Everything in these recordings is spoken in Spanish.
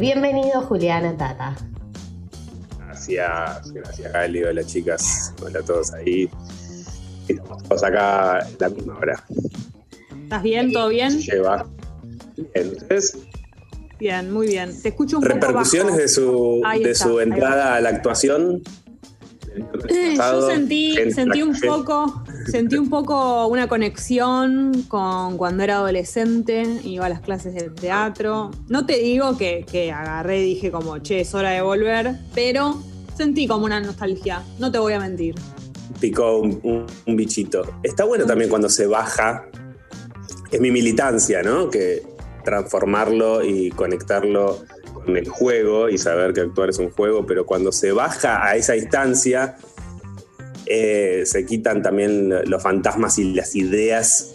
Bienvenido Juliana Tata. Gracias, gracias Gali, hola chicas, hola a todos ahí. Estamos todos acá en la misma hora. ¿Estás bien? ¿Todo bien? Lleva. Bien, ¿ustedes? Bien, muy bien. Te escucho un ¿Repercusiones poco de su, Ahí de está, su entrada a la actuación? Eh, Yo sentí, sentí un poco, sentí un poco una conexión con cuando era adolescente, iba a las clases de teatro. No te digo que, que agarré y dije como, che, es hora de volver, pero sentí como una nostalgia, no te voy a mentir. Picó un, un- un bichito. Está bueno también cuando se baja. Es mi militancia, ¿no? Que transformarlo y conectarlo con el juego y saber que actuar es un juego, pero cuando se baja a esa instancia, eh, se quitan también los fantasmas y las ideas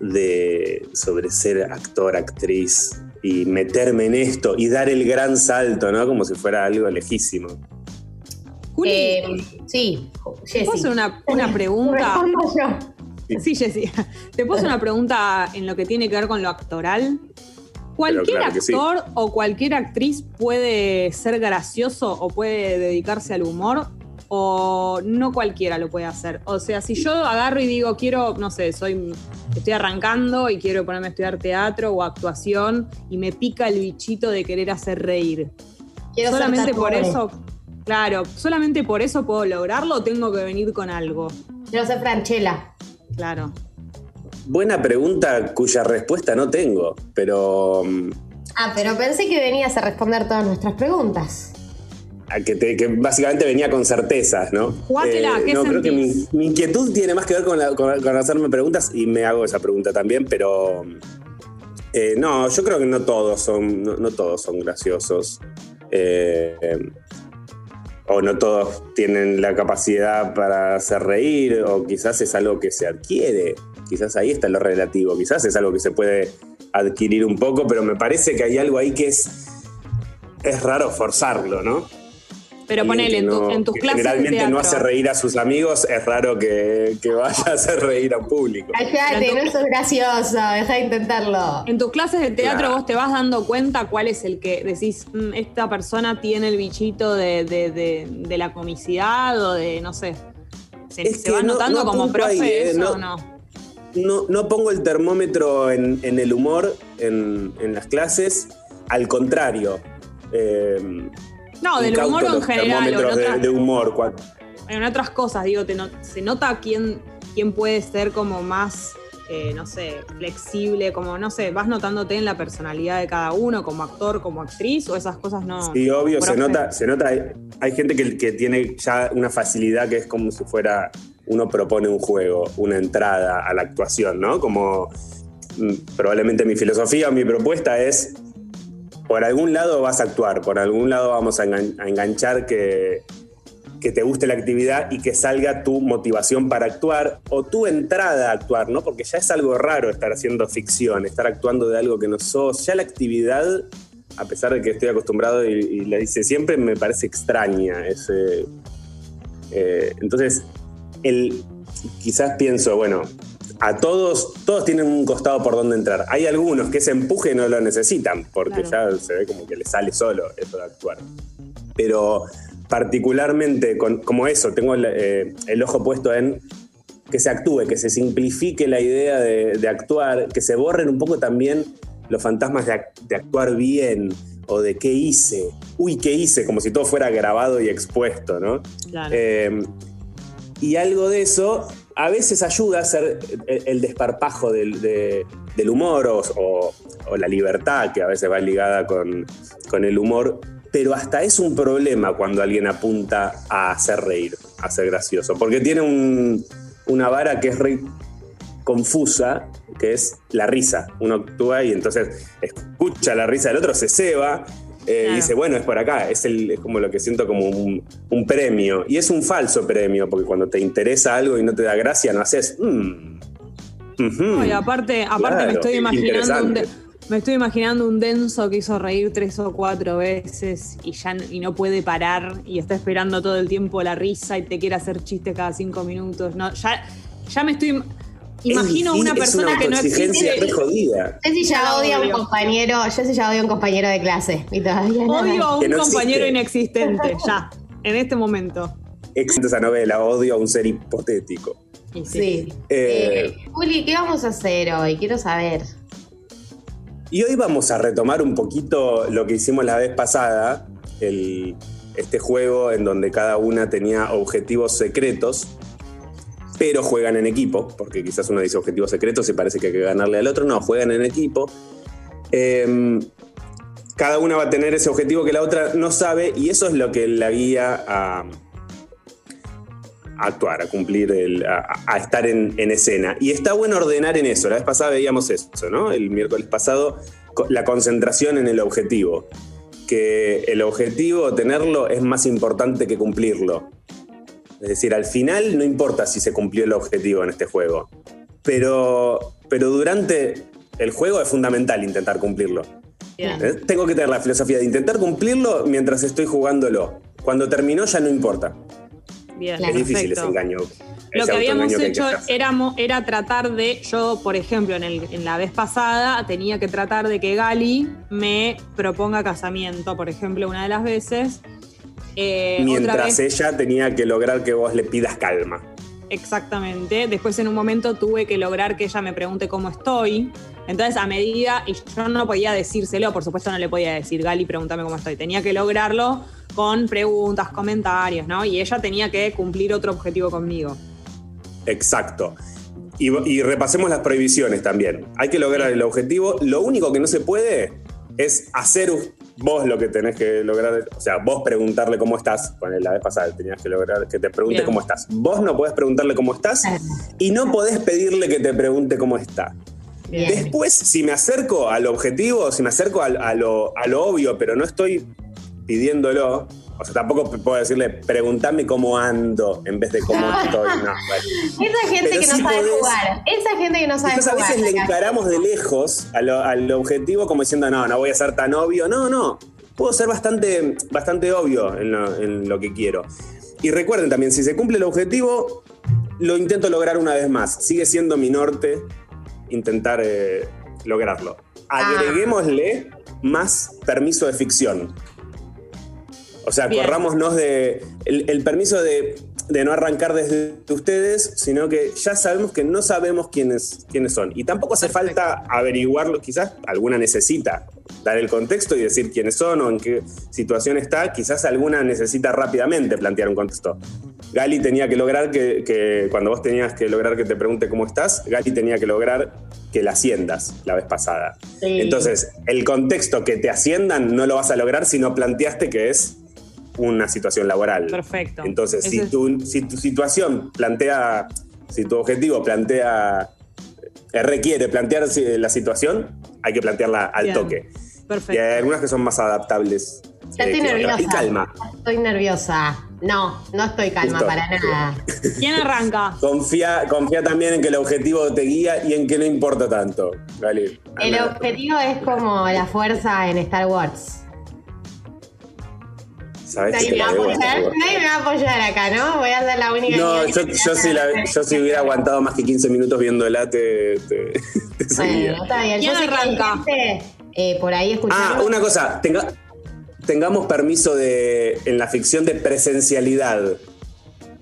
de, sobre ser actor, actriz y meterme en esto y dar el gran salto, ¿no? Como si fuera algo lejísimo. Juli, Eh, sí, ¿te puedo hacer Jessy. una, una pregunta? Sí, Jessy. ¿Te puedo hacer una pregunta en lo que tiene que ver con lo actoral? ¿Cualquier claro que sí. actor o cualquier actriz puede ser gracioso o puede dedicarse al humor? ¿O no cualquiera lo puede hacer? O sea, si yo agarro y digo, quiero, no sé, soy, estoy arrancando y quiero ponerme a estudiar teatro o actuación y me pica el bichito de querer hacer reír. Quiero ser solamente por eso, claro, solamente por eso puedo lograrlo o tengo que venir con algo. Quiero ser Franchella. Claro. Buena pregunta cuya respuesta no tengo, pero mm, Ah, pero pensé que venías a responder todas nuestras preguntas. a que, te- que básicamente venía con certezas, ¿no? Eh, Jugátela, ¿qué no, creo que mi, inquietud tiene más que ver con, la- con- con hacerme preguntas y me hago esa pregunta también, pero eh, no, yo creo que no todos son, no, no todos son graciosos. Eh, eh, o no todos tienen la capacidad para hacer reír, o quizás es algo que se adquiere, quizás ahí está lo relativo, quizás es algo que se puede adquirir un poco, pero me parece que hay algo ahí que es, es raro forzarlo, ¿no? Pero Alguien ponele, que en, tu- no- en tus clases de generalmente teatro. no hace reír a sus amigos, es raro que, que vaya a hacer reír a un público. Cállate, no sos gracioso, deja de intentarlo. En tus clases de teatro Claro. vos te vas dando cuenta cuál es el que decís, "Mm, esta persona tiene el bichito de, de- de- de la comicidad o de, no sé. ¿Se, Es se que va no- notando no como profe ahí, eh, eso no- o no? No, no pongo el termómetro en, en el humor en, en las clases, al contrario. eh, No, del humor en general o en termómetros de, otras, de humor. en otras cosas, digo, te se nota quién, quién puede ser como más, eh, no sé, flexible, como, no sé, vas notándote en la personalidad de cada uno, como actor, como actriz, o esas cosas no. Sí, obvio, se nota, se nota, hay, hay gente que, que tiene ya una facilidad que es como si fuera, uno propone un juego, una entrada a la actuación, ¿no? Como mm, probablemente mi filosofía o mi propuesta es, por algún lado vas a actuar, por algún lado vamos a, engan- a enganchar que, que te guste la actividad y que salga tu motivación para actuar o tu entrada a actuar, ¿no? Porque ya es algo raro estar haciendo ficción, estar actuando de algo que no sos. Ya la actividad, a pesar de que estoy acostumbrado y, la hice siempre, me parece extraña. eh, entonces, el, quizás pienso, bueno, a todos, todos tienen un costado por donde entrar. Hay algunos que ese empuje no lo necesitan, porque Claro. ya se ve como que les sale solo eso de actuar. Pero particularmente con, como eso, tengo el, eh, el ojo puesto en que se actúe, que se simplifique la idea de, de actuar, que se borren un poco también los fantasmas de actuar bien o de qué hice. Uy, qué hice, como si todo fuera grabado y expuesto, ¿no? Claro. Eh, y algo de eso a veces ayuda a hacer el, desparpajo del, de- del humor o, la libertad que a veces va ligada con, el humor, pero hasta es un problema cuando alguien apunta a hacer reír, a ser gracioso, porque tiene un- una vara que es re confusa, que es la risa. Uno actúa y entonces escucha la risa del otro, se ceba. Eh, Claro. Y dice, bueno, es por acá, es, el, es como lo que siento como un, un premio. Y es un falso premio, porque cuando te interesa algo y no te da gracia, no haces. "Mm, ujú". No, y aparte, aparte Claro, me estoy imaginando un de- me estoy imaginando un denso que hizo reír tres o cuatro veces y ya y no puede parar y está esperando todo el tiempo la risa y te quiere hacer chistes cada cinco minutos. No, ya, ya me estoy imagino Es una persona es que no existe. re jodida. Jessy ya Ya odia a un odio. compañero, Jessy ya odia a un compañero de clase. Y todavía. Odio a un no compañero existe. inexistente, ya, en este momento. Existe esa novela, odio a un ser hipotético. Sí. Sí. Eh, Eh, Juli, ¿qué vamos a hacer hoy? Quiero saber. Y hoy vamos a retomar un poquito lo que hicimos la vez pasada, el- este juego en donde cada una tenía objetivos secretos, pero juegan en equipo, porque quizás uno dice objetivos secretos y parece que hay que ganarle al otro, no, juegan en equipo. Em, cada una va a tener ese objetivo que la otra no sabe y eso es lo que la guía a, actuar, a cumplir, el- a, estar en, en escena. Y está bueno ordenar en eso. La vez pasada veíamos eso, ¿no? El miércoles pasado, la concentración en el objetivo. Que el objetivo, tenerlo, es más importante que cumplirlo. Es decir, al final no importa si se cumplió el objetivo en este juego. Pero, pero durante el juego es fundamental intentar cumplirlo. ¿Eh? Tengo que tener la filosofía de intentar cumplirlo mientras estoy jugándolo. Cuando terminó ya no importa. Bien, Claro. Es difícil ese engaño. Lo ese que habíamos que hecho éramos, era tratar de, yo por ejemplo, en, el- en la vez pasada tenía que tratar de que Gali me proponga casamiento, por ejemplo, una de las veces. Eh, Mientras ella tenía que lograr que vos le pidas calma. Exactamente. Después en un momento tuve que lograr que ella me pregunte cómo estoy. Entonces a medida, y yo no podía decírselo, por supuesto no le podía decir, Gali, pregúntame cómo estoy. Tenía que lograrlo con preguntas, comentarios, ¿no? Y ella tenía que cumplir otro objetivo conmigo. Exacto. Y, y repasemos las prohibiciones también. Hay que lograr el objetivo. Lo único que no se puede es hacer vos lo que tenés que lograr. O sea, vos preguntarle cómo estás. Con la vez pasada tenías que lograr que te pregunte Bien. cómo estás. Vos no podés preguntarle cómo estás y no podés pedirle que te pregunte cómo está. Bien. Después, si me acerco al objetivo, si me acerco a, lo, a lo obvio, pero no estoy pidiéndolo, o sea, tampoco puedo decirle, pregúntame cómo ando en vez de cómo Ah. estoy. No. Esa gente Pero que no sabe podés- jugar. Esa gente que no sabe Quizás a jugar. veces le encaramos de lejos a lo- al objetivo como diciendo, no, no voy a ser tan obvio. No, no, puedo ser bastante, bastante obvio en lo, en lo que quiero. Y recuerden también, si se cumple el objetivo, lo intento lograr una vez más. Sigue siendo mi norte intentar eh, lograrlo. Ah. Agreguémosle más permiso de ficción. O sea, Bien. corrámonos de el, el permiso de, de no arrancar desde ustedes, sino que ya sabemos que no sabemos quiénes, quiénes son. Y tampoco hace Perfecto. falta averiguarlo, quizás alguna necesita dar el contexto y decir quiénes son o en qué situación está, quizás alguna necesita rápidamente plantear un contexto. Gali tenía que lograr que, que cuando vos tenías que lograr que te pregunte cómo estás, Gali tenía que lograr que la asciendas la vez pasada. Sí. Entonces, el contexto que te asciendan no lo vas a lograr si no planteaste que es una situación laboral. Perfecto. Entonces, si tu, si tu situación plantea, si tu objetivo plantea, eh, requiere plantear si- la situación, hay que plantearla al Bien. toque. Y Perfecto. hay algunas que son más adaptables. Ya eh, estoy nerviosa. Y calma. Estoy nerviosa. No, no estoy calma para nada. ¿Quién arranca? Confía, confía también en que el objetivo te guía y en que no importa tanto. Dale. El objetivo es como la fuerza en Star Wars. ¿Sabés Nadie que me va a apoyar, hasta vos? nadie me va a apoyar acá, ¿no? Voy a ser la única No, que- yo, yo, si la- yo si hubiera aguantado más que 15 minutos viéndola, te, te, te seguía. Bueno, está bien. ¿Quién Yo arranca? gente, eh, por ahí escuchando. Ah, una cosa, tenga- tengamos permiso de, en la ficción de presencialidad,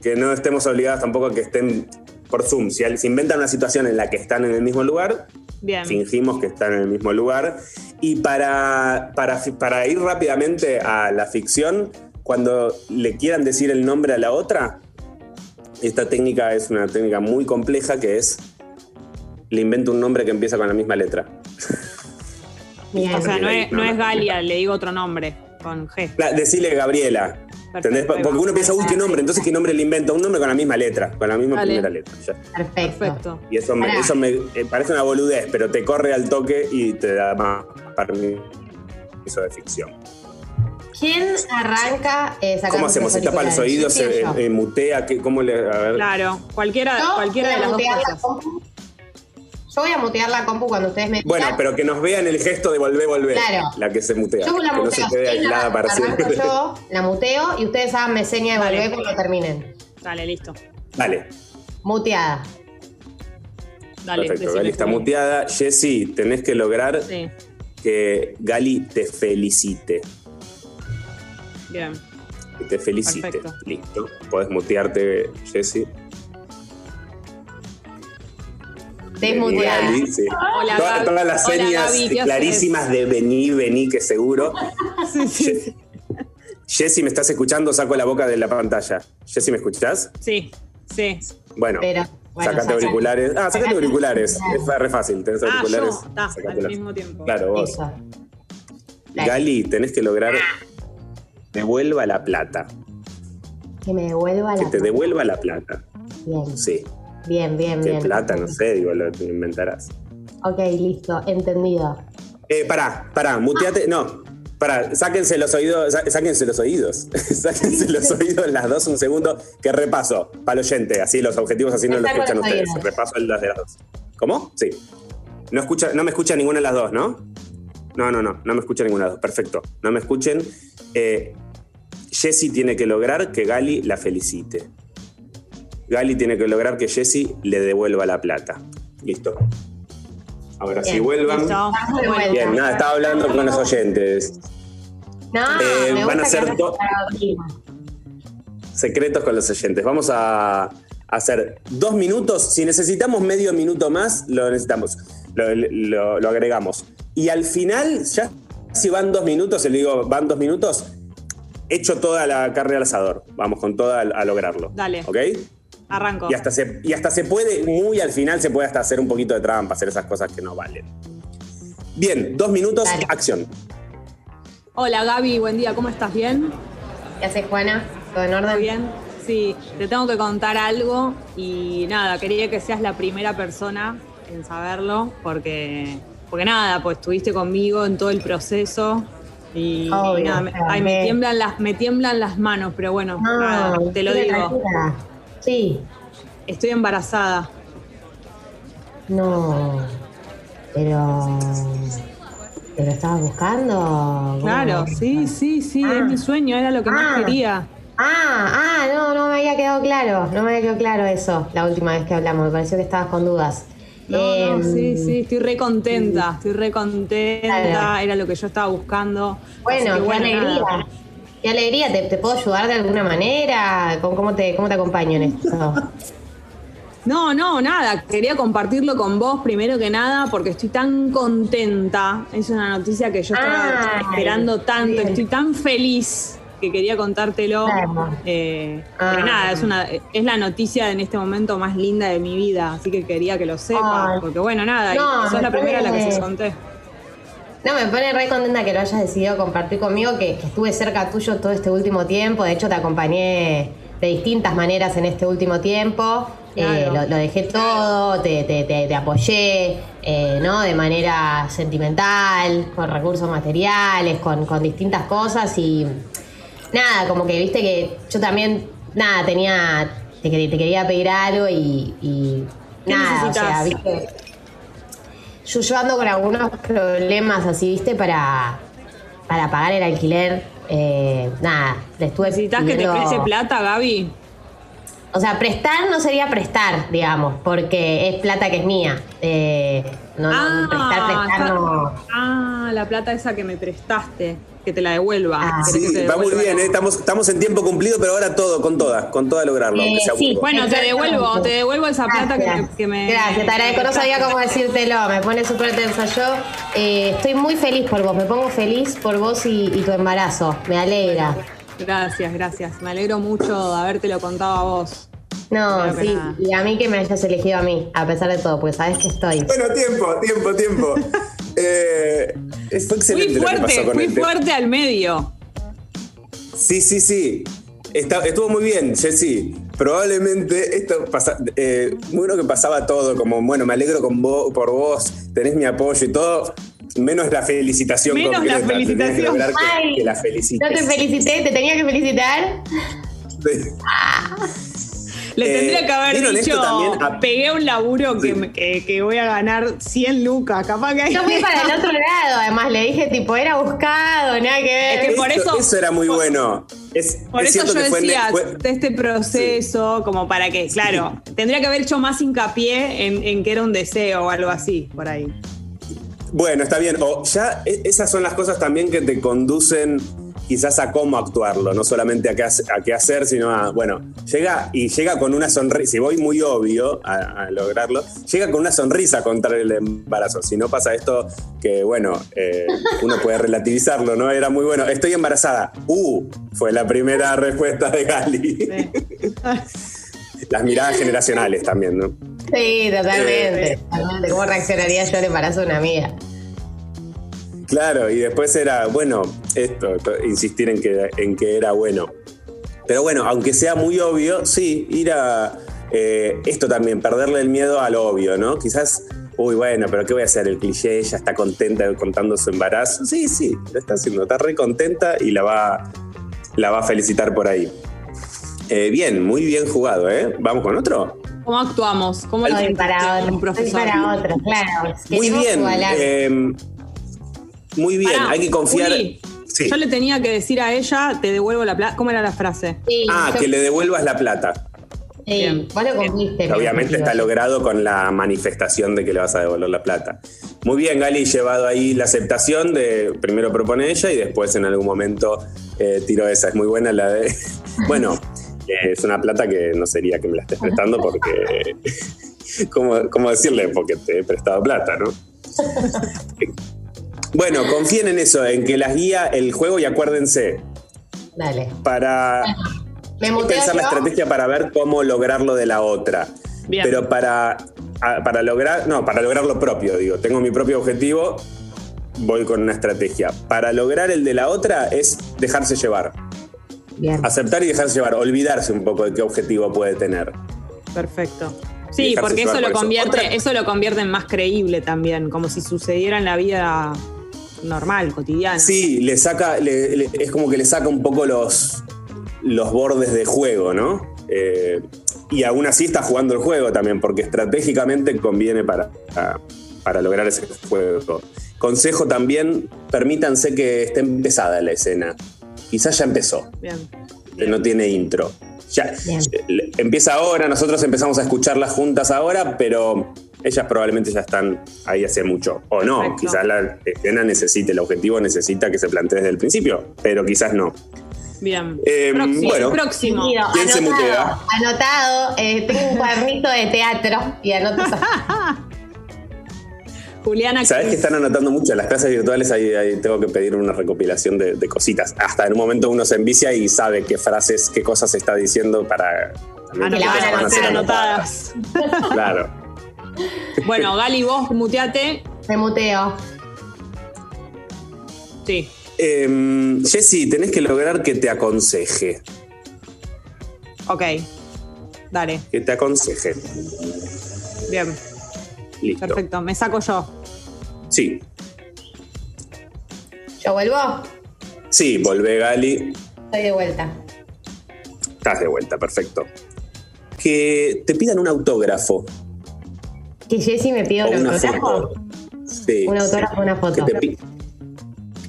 que no estemos obligados tampoco a que estén por Zoom. Si se inventan una situación en la que están en el mismo lugar, Bien. fingimos que están en el mismo lugar. Y para, para, para ir rápidamente a la ficción, cuando le quieran decir el nombre a la otra, esta técnica es una técnica muy compleja que es, le invento un nombre que empieza con la misma letra. Bien. O sea, no es, no es. Galia, le digo otro nombre, con G. Cla- Decirle Gabriela. Perfecto, Porque uno piensa, uy, qué nombre, entonces qué nombre le inventa, un nombre con la misma letra, con la misma primera letra. ya. Perfecto. Perfecto. Y eso, me, eso me eh, parece una boludez, pero te corre al toque y te da más permiso de ficción. ¿Quién arranca eh, ¿Cómo hacemos? ¿Se tapa los oídos? ¿Se eh, eh, mutea? ¿Qué- ¿Cómo le.? A ver. Claro, cualquiera, cualquiera de las dos la cosas. Yo voy a mutear la compu cuando ustedes me Bueno, pero que nos vean el gesto de volver, volver. Claro. La que se mutea. Yo la que no muteo. se quede la- aislada para siempre. yo, la muteo y ustedes háganme seña de Vale. volver cuando terminen. Dale, listo. Dale. Muteada. Dale, Perfecto, Gali está muteada. Jessy, tenés que lograr Sí, que Gali te felicite. bien. Que te felicite. Perfecto. Listo. Podés mutearte, Jessy. Desmuteada. Sí. Hola, Toda- Gaby. todas las Hola, señas Gaby, ¿qué clarísimas de vení, vení, que seguro. Sí. Jessy, ¿me estás escuchando? Saco la boca de la pantalla. Jessy, ¿me escuchás? Sí, sí. Bueno, Pero, bueno, sacate saca- auriculares. Ah, sacate auriculares. Es re fácil. Tenés Ah, auriculares. yo, está, al mismo tiempo. Claro, vos. Gali, tenés que lograr devuelva la plata. Que me devuelva Que la te devuelva la plata. Bien, Sí. Bien, bien, ¿Qué bien. plata? No sé, digo, lo inventarás. Ok, listo, entendido. Eh, pará, pará, muteate. No, pará, sáquense los oídos, sá- sáquense los oídos. sáquense los oídos las dos un segundo, que repaso para el oyente, así los objetivos así no Me lo saco escuchan los ustedes. oídos. Repaso el- las de las dos. ¿Cómo? Sí. No, escucha, no me escucha ninguna de las dos, ¿no? No, no, no, no me escucha ninguna de las dos. Perfecto. No me escuchen. Eh, Jessy tiene que lograr que Gali la felicite. Gali tiene que lograr que Jessy le devuelva la plata. Listo. Ahora sí Bien, vuelvan. Listo. Bien, nada, estaba hablando con los oyentes. No, Eh, me van a gusta ser que do- Secretos con los oyentes. Vamos a hacer dos minutos. Si necesitamos medio minuto más, lo necesitamos. Lo, lo- lo agregamos. Y al final, ya si van dos minutos, le digo, van dos minutos, echo toda la carne al asador. Vamos con toda a lograrlo. Dale. ¿Ok? Arranco. Y hasta, se, y hasta se puede, muy al final se puede hasta hacer un poquito de trampa, hacer esas cosas que no valen. Bien, dos minutos, Dale. acción. Hola Gaby, buen día, ¿cómo estás? ¿Bien? ¿Qué haces, Juana? ¿Todo en orden? ¿Todo bien? Sí, te tengo que contar algo y nada, quería que seas la primera persona en saberlo porque, porque nada, pues estuviste conmigo en todo el proceso y, y Obvio, nada, me, ay, me tiemblan las, me tiemblan las manos, pero bueno, nada, te lo digo, tranquila. Sí, estoy embarazada. no. Pero. ¿Pero estabas buscando? Claro, sí, sí, sí, Ah. es mi sueño, era lo que más Ah. quería. Ah, ah, no, no me había quedado claro. No me había quedado claro eso la última vez que hablamos. Me pareció que estabas con dudas. No, no, Em, sí, sí, estoy re contenta, estoy re contenta, Claro. era lo que yo estaba buscando. Bueno, qué alegría. nada. Qué alegría. ¿Te, te puedo ayudar de alguna manera? ¿Cómo, cómo te, ¿Cómo te acompaño en esto? No, no, nada, quería compartirlo con vos primero que nada porque estoy tan contenta. Es una noticia que yo estaba Ay, esperando tanto, bien. estoy tan feliz que quería contártelo. Claro. Eh, pero nada, es, una, es la noticia en este momento más linda de mi vida, así que quería que lo sepas, Ay. porque bueno, nada, y No, sos la primera a la que se conté. No, me pone re contenta que lo hayas decidido compartir conmigo, que, que estuve cerca tuyo todo este último tiempo. De hecho, te acompañé de distintas maneras en este último tiempo. Eh, lo, lo dejé todo, te, te- te- te apoyé, eh, ¿no? De manera sentimental, con recursos materiales, con, con distintas cosas y nada, como que viste que yo también, nada, tenía, te, te quería pedir algo y, y ¿Qué nada, o sea, viste. Yo, yo ando con algunos problemas así, viste, para, para pagar el alquiler. Eh, nada, le estuve ¿Necesitas que te preste plata, Gaby? O sea, prestar no sería prestar, digamos, porque es plata que es mía. Eh, no, no, prestar, prestar está- no. ah, la plata esa que me prestaste, que te la devuelva. Ah. ¿Querés Sí, va muy bien, ¿eh? estamos, estamos en tiempo cumplido, pero ahora todo, con toda, con toda lograrlo, Eh, sea sí. Bueno, te devuelvo, te devuelvo esa plata que me, Gracias. que me- Gracias, te agradezco. No sabía cómo decírtelo, me pone súper tensa. Yo eh, estoy muy feliz por vos, me pongo feliz por vos y, y tu embarazo. Me alegra. Gracias, gracias. Me alegro mucho de habértelo contado a vos. No, sí, nada. y a mí que me hayas elegido a mí, a pesar de todo, porque sabes que estoy. Bueno, tiempo, tiempo, tiempo. Eh, fue Fui excelente lo que fuerte, pasó con fui el tema. fuerte al medio. Sí, sí, sí. Está- estuvo muy bien, Jessy. Probablemente esto pasa, eh, bueno que pasaba todo, como bueno, me alegro con vos, por vos, tenés mi apoyo y todo, menos la felicitación Menos la concreta. Que felicitación. que, Ay, que la No felicites. te felicité, te tenía que felicitar. Le Eh, tendría que haber ¿vieron esto dicho, también? A- pegué un laburo que, Sí. que, que voy a ganar 100 lucas. Capaz que Yo fui para el otro lado, además le dije tipo, era buscado, nada que ver. Es que por eso- Eso era muy bueno. Es, Por es eso yo que decía fue- este proceso, como para que, claro, tendría que haber hecho más hincapié en, en que era un deseo o algo así, por ahí. Bueno, está bien. O ya e- esas son las cosas también que te conducen quizás a cómo actuarlo, no solamente a qué, a qué hacer, sino a, bueno, llega y llega con una sonrisa, si voy muy obvio a, a lograrlo, llega con una sonrisa a contar el embarazo. Si no pasa esto, que bueno, eh, uno puede relativizarlo, ¿no? Era muy bueno. Estoy embarazada. Uh, fue la primera respuesta de Gali. Sí. Las miradas generacionales también, ¿no? Sí, totalmente. Totalmente. ¿Cómo reaccionaría yo al embarazo de una amiga? Claro, y después era, bueno, esto, to- insistir en que, en que era bueno. Pero bueno, aunque sea muy obvio, sí, ir a eh, esto también, perderle el miedo al obvio, ¿no? Quizás, uy, bueno, pero ¿qué voy a hacer? El cliché, ella está contenta contando su embarazo. Sí, sí, lo está haciendo, está re contenta y la va, la va a felicitar por ahí. Eh, bien, muy bien jugado, ¿eh? ¿Vamos con otro? ¿Cómo actuamos? ¿Cómo lo para otro. Profesor? para otro, claro. Muy bien. eh, muy bien, Pará, hay que confiar. Sí. Yo le tenía que decir a ella, te devuelvo la plata. ¿Cómo era la frase? Sí, Ah, yo- que le devuelvas la plata. sí, Bien. vos lo cumpliste. Obviamente está logrado con la manifestación de que le vas a devolver la plata. Muy bien, Gali, llevado ahí la aceptación de primero propone ella y después en algún momento eh, tiró esa. Es muy buena la de. Bueno, es una plata que no sería que me la estés prestando porque. ¿Cómo, cómo decirle? Porque te he prestado plata, ¿no? Bueno, confíen en eso, en que las guía el juego y acuérdense, Dale. para pensar la estrategia para ver cómo lograrlo de la otra. Bien. Pero para, para lograr, no, para lograr lo propio, digo, tengo mi propio objetivo, voy con una estrategia. Para lograr el de la otra es dejarse llevar, Bien. aceptar y dejarse llevar, olvidarse un poco de qué objetivo puede tener. Perfecto. Sí, porque eso lo, eso. convierte, Otra- eso lo convierte en más creíble también, como si sucediera en la vida normal, cotidiana. Sí, le saca, le- le- es como que le saca un poco los, los bordes de juego, ¿no? Eh, y aún así está jugando el juego también, porque estratégicamente conviene para, para- para lograr ese juego. Consejo también, permítanse que esté empezada la escena. Quizás ya empezó, Bien. no tiene intro. Ya, Bien. empieza ahora, nosotros empezamos a escucharlas juntas ahora, pero ellas probablemente ya están ahí hace mucho. O no, Perfecto. quizás la escena necesite, el objetivo necesita que se plantee desde el principio, pero quizás no. Bien. Eh, próximo. bueno. próximo. Entendido. ¿Quién se Anotado, mutea? Anotado. eh, tengo un cuadernito de teatro y anoto Juliana. Sabes que están anotando mucho en las clases virtuales, ahí, ahí tengo que pedir una recopilación de, de cositas. Hasta en un momento uno se envicia y sabe qué frases, qué cosas está diciendo para... también Ah, no, Que van a van van a ser ser anotadas. Claro. Bueno, Gali, vos muteate. Me muteo. Sí. Eh, Jessy, tenés que lograr que te aconseje. Ok. Dale. Que te aconseje. Bien. Listo. Perfecto. Me saco yo. Sí, ¿Yo vuelvo? sí, volvé Gali. Estoy de vuelta. Estás de vuelta, perfecto. Que te pidan un autógrafo Que Jessy me pida un una autógrafo. foto. Sí. Un autógrafo o una Que foto. te,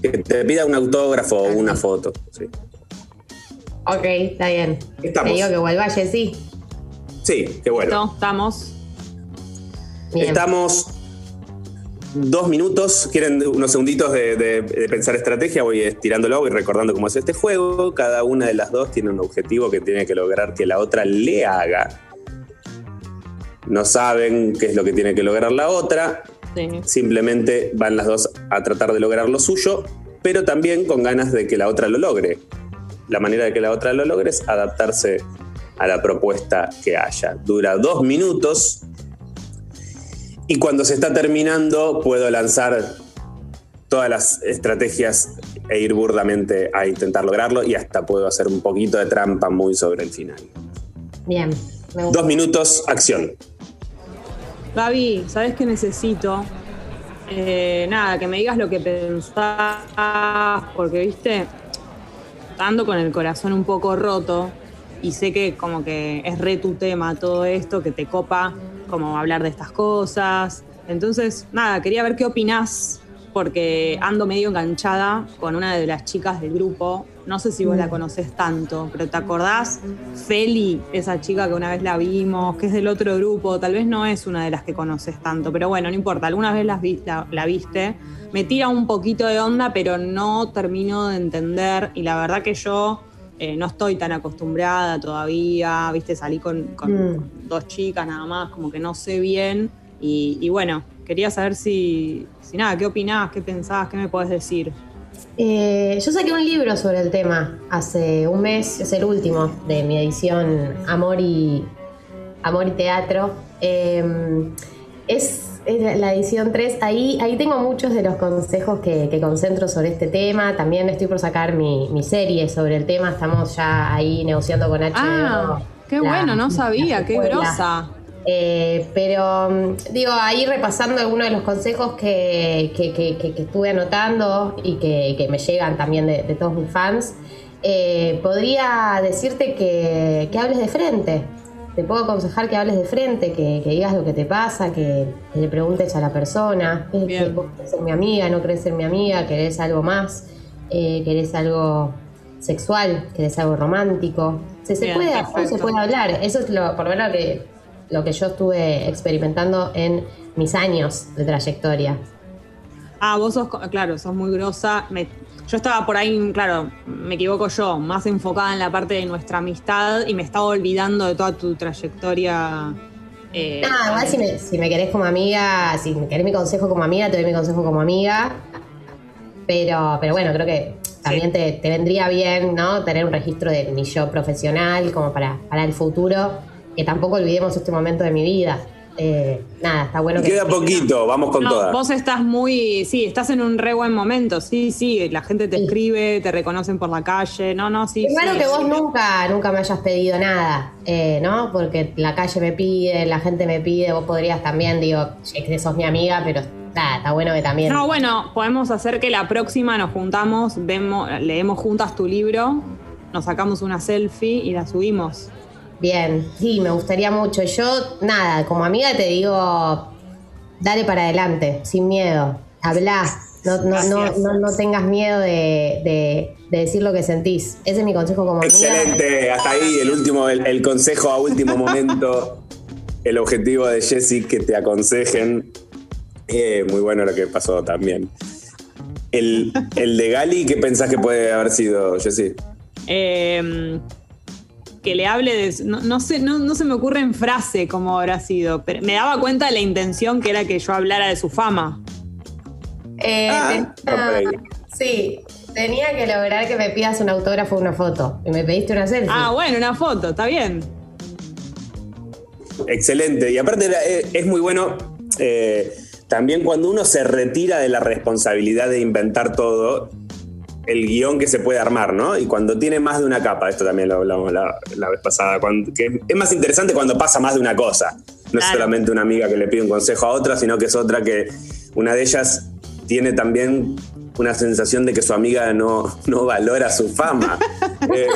que te pida un autógrafo o una foto. sí. Ok, está bien. Estamos. Te digo que vuelva Jessy. Sí, qué bueno. ¿Listo? Estamos. Bien. Estamos dos minutos. ¿Quieren unos segunditos de, de- de pensar estrategia? Voy estirándolo y recordando cómo es este juego. Cada una de las dos tiene un objetivo que tiene que lograr que la otra le haga. No saben qué es lo que tiene que lograr la otra. Sí. Simplemente van las dos a tratar de lograr lo suyo, pero también con ganas de que la otra lo logre. La manera de que la otra lo logre es adaptarse a la propuesta que haya. Dura dos minutos y cuando se está terminando puedo lanzar todas las estrategias e ir burdamente a intentar lograrlo y hasta puedo hacer un poquito de trampa muy sobre el final. Bien. Me gusta. Dos minutos, acción. Gaby, ¿sabes qué necesito? Eh, nada, que me digas lo que pensás, porque viste, ando con el corazón un poco roto y sé que como que es re tu tema todo esto, que te copa como hablar de estas cosas. Entonces, nada, quería ver qué opinás porque ando medio enganchada con una de las chicas del grupo. No sé si vos la conoces tanto, pero ¿te acordás? Feli, esa chica que una vez la vimos, que es del otro grupo, tal vez no es una de las que conoces tanto, pero bueno, no importa, alguna vez la, la viste. Me tira un poquito de onda, pero no termino de entender y la verdad que yo eh, no estoy tan acostumbrada todavía, viste, salí con, mm. dos chicas nada más, como que no sé bien. Y, bueno, quería saber si, si, nada, ¿qué opinás? ¿Qué pensás? ¿Qué me podés decir? Eh, yo saqué un libro sobre el tema hace un mes, es el último de mi edición Amor y, Amor y Teatro. Em, es es la edición 3. Ahí, ahí tengo muchos de los consejos que, concentro sobre este tema. También estoy por sacar mi, serie sobre el tema. Estamos ya ahí negociando con HBO. Ah, qué bueno, no sabía, qué grosa. Eh, pero mm, digo, ahí repasando algunos de los consejos que, estuve anotando y que, me llegan también de, todos mis fans, eh, podría decirte que hables de frente te puedo aconsejar que hables de frente, que, digas lo que te pasa, que, le preguntes a la persona, ¿querés ser mi amiga? ¿No querés ser mi amiga? ¿Querés algo más? Eh, ¿Querés algo sexual? ¿Querés algo romántico? Se, se puede, se puede hablar. Eso es lo, por lo menos que, lo que yo estuve experimentando en mis años de trayectoria. Ah, vos sos, claro, sos muy grosa. Yo estaba por ahí, claro, me equivoco yo, más enfocada en la parte de nuestra amistad y me estaba olvidando de toda tu trayectoria. Eh, no, igual si me, si me querés como amiga, si me querés mi consejo como amiga, te doy mi consejo como amiga. Pero, pero bueno, creo que también te, vendría bien, ¿no? Tener un registro de mi yo profesional como para, para el futuro. Que tampoco olvidemos este momento de mi vida. Eh, nada, está bueno. que queda poquito, vamos con no, Vos estás muy, sí, estás en un re buen momento, sí, sí, la gente te escribe, te reconocen por la calle, no, no, sí. Es raro que vos nunca, nunca me hayas pedido nada, eh, ¿no? Porque la calle me pide, la gente me pide, vos podrías también, digo, que sos mi amiga, pero nada, está bueno que también. No, bueno, podemos hacer que la próxima nos juntamos, vemos, leemos juntas tu libro, nos sacamos una selfie y la subimos. Bien, sí, me gustaría mucho. Yo, nada, como amiga te digo, dale para adelante, sin miedo, habla. No, no, no, no, tengas miedo de, decir lo que sentís. Ese es mi consejo como amiga. Excelente, hasta ahí el último, el, consejo a último momento. el objetivo de Jessy que te aconsejen. Eh, muy bueno lo que pasó también. El, el de Gali, ¿qué pensás que puede haber sido, Jessy? Eh, que le hable de. No, sé, no, se me ocurre en frase cómo habrá sido, pero me daba cuenta de la intención que era que yo hablara de su fama. Eh, ah, sí, tenía que lograr que me pidas un autógrafo o una foto. Y me pediste una selfie. Ah, bueno, una foto, está bien. Excelente. Y aparte eh, es muy bueno. Eh, también cuando uno se retira de la responsabilidad de inventar todo el guion que se puede armar, ¿no? Y cuando tiene más de una capa, esto también lo hablamos la, vez pasada, que es más interesante cuando pasa más de una cosa. No es solamente una amiga que le pide un consejo a otra, sino que es otra que una de ellas tiene también una sensación de que su amiga no, no valora su fama. Eh,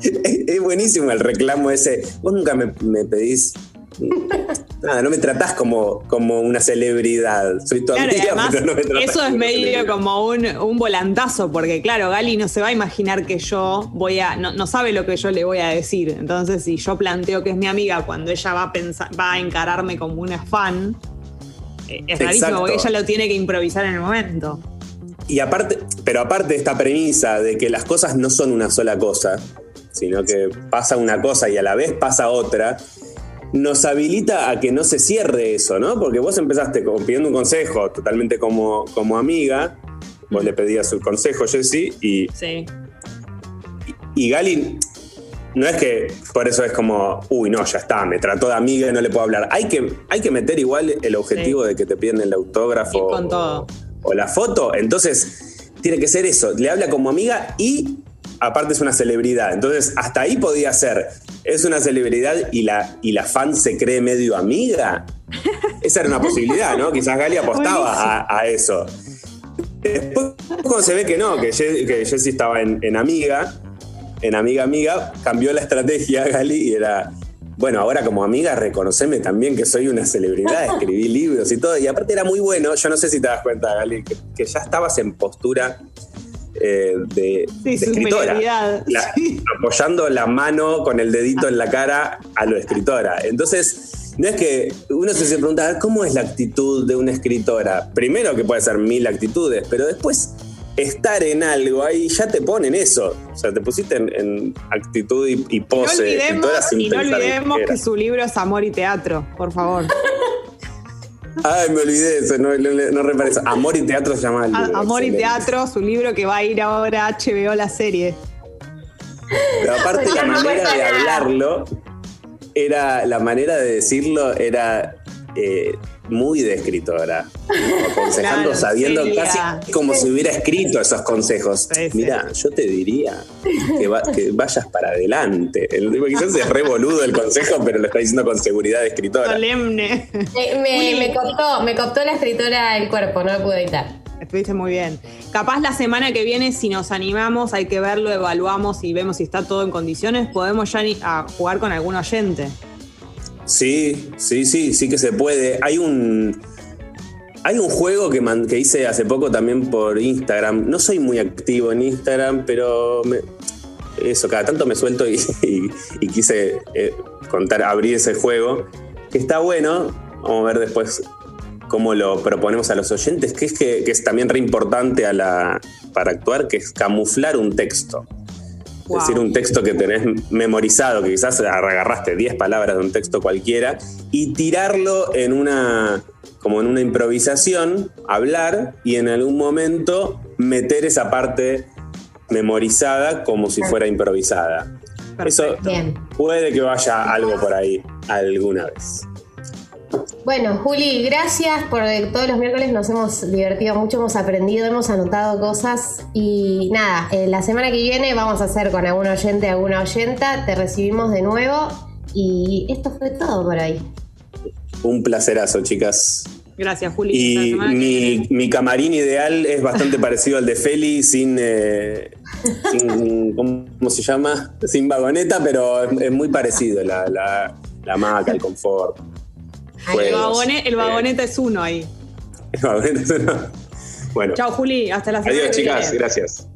es buenísimo el reclamo ese. Vos nunca me, me pedís Nada, no me tratás como, como una celebridad. Soy tu amiga, pero no me tratás Eso es medio como un, volantazo, porque claro, Gali no se va a imaginar que yo voy a. No, sabe lo que yo le voy a decir. Entonces, si yo planteo que es mi amiga cuando ella va a pensar, va a encararme como una fan, eh, es rarísimo porque ella lo tiene que improvisar en el momento. Y aparte, pero aparte de esta premisa de que las cosas no son una sola cosa, sino que pasa una cosa y a la vez pasa otra nos habilita a que no se cierre eso, ¿no? Porque vos empezaste pidiendo un consejo totalmente como, como amiga, vos le pedías el consejo, Jessy, y, sí. y, Gali, no es que por eso es como, uy, no, ya está, me trató de amiga y no le puedo hablar. Hay que, hay que meter igual el objetivo de que te piden el autógrafo con todo. O, o la foto, entonces tiene que ser eso, le habla como amiga y aparte es una celebridad. Entonces, hasta ahí podía ser. Es una celebridad y la, y la fan se cree medio amiga. Esa era una posibilidad, ¿no? Quizás Gali apostaba a, eso. Después, cuando se ve que no, que, Jessie estaba en, amiga, en amiga amiga, cambió la estrategia Gali y era bueno, ahora como amiga, reconoceme también que soy una celebridad, escribí libros y todo. Y aparte era muy bueno, yo no sé si te das cuenta, Gali, que, que ya estabas en postura eh, de, Sí, de escritora. La- sí. Apoyando la mano con el dedito en la cara a lo escritora. Entonces, no es que uno se pregunta, ¿cómo es la actitud de una escritora? Primero que puede ser mil actitudes, pero después estar en algo ahí ya te ponen eso. O sea, te pusiste en, en actitud y, y No pose de olvidemos, escritora sin y no olvidemos que su libro es Amor y Teatro, por favor. Ay, me olvidé eso, no, no, no reparé eso. Amor y teatro se llama el A- libro, Amor y excelente. Teatro, su libro que va a ir ahora a HBO la serie. Pero aparte Pues la no manera de hablarlo era, la manera de decirlo era eh, muy de escritora. Aconsejando, Claro, sabiendo casi como si hubiera escrito esos consejos. Mira, yo te diría que, va- que vayas para adelante. El, quizás es re boludo el consejo, pero lo está diciendo con seguridad de escritora. Solemne. Me, me, me cooptó, me cooptó la escritora el cuerpo, no lo pude evitar. Estuviste muy bien. Capaz la semana que viene, si nos animamos, hay que verlo, evaluamos y vemos si está todo en condiciones, podemos ya ni- a jugar con algún oyente. Sí, sí, sí, sí que se puede. Hay un. Hay un juego que, man- que hice hace poco también por Instagram. No soy muy activo en Instagram, pero me- eso, cada tanto me suelto y, quise eh, contar, abrir ese juego. Que está bueno. Vamos a ver después cómo lo proponemos a los oyentes, que es que, que es también re importante a la, para actuar, que es camuflar un texto. Wow. Es decir, un texto que tenés memorizado, que quizás agarraste 10 palabras de un texto cualquiera, y tirarlo en una, como en una improvisación, hablar y en algún momento meter esa parte memorizada como si fuera improvisada. Eso. Bien. puede que vaya algo por ahí alguna vez. Bueno, Juli, gracias por todos los miércoles nos hemos divertido mucho, hemos aprendido, hemos anotado cosas y nada, eh, la semana que viene vamos a hacer con algún oyente, alguna oyenta, te recibimos de nuevo y esto fue todo por hoy. Un placerazo, chicas. Gracias, Juli. Y mi, camarín ideal es bastante parecido al de Feli, sin, eh, sin- ¿cómo se llama? Sin vagoneta, pero es, es muy parecido la, la, la hamaca, el confort. El, Juegos. vagone- el Eh, vagoneta es uno ahí. el vagoneta es una- Bueno, Chao, Juli. Hasta la semana adiós chicas, gracias.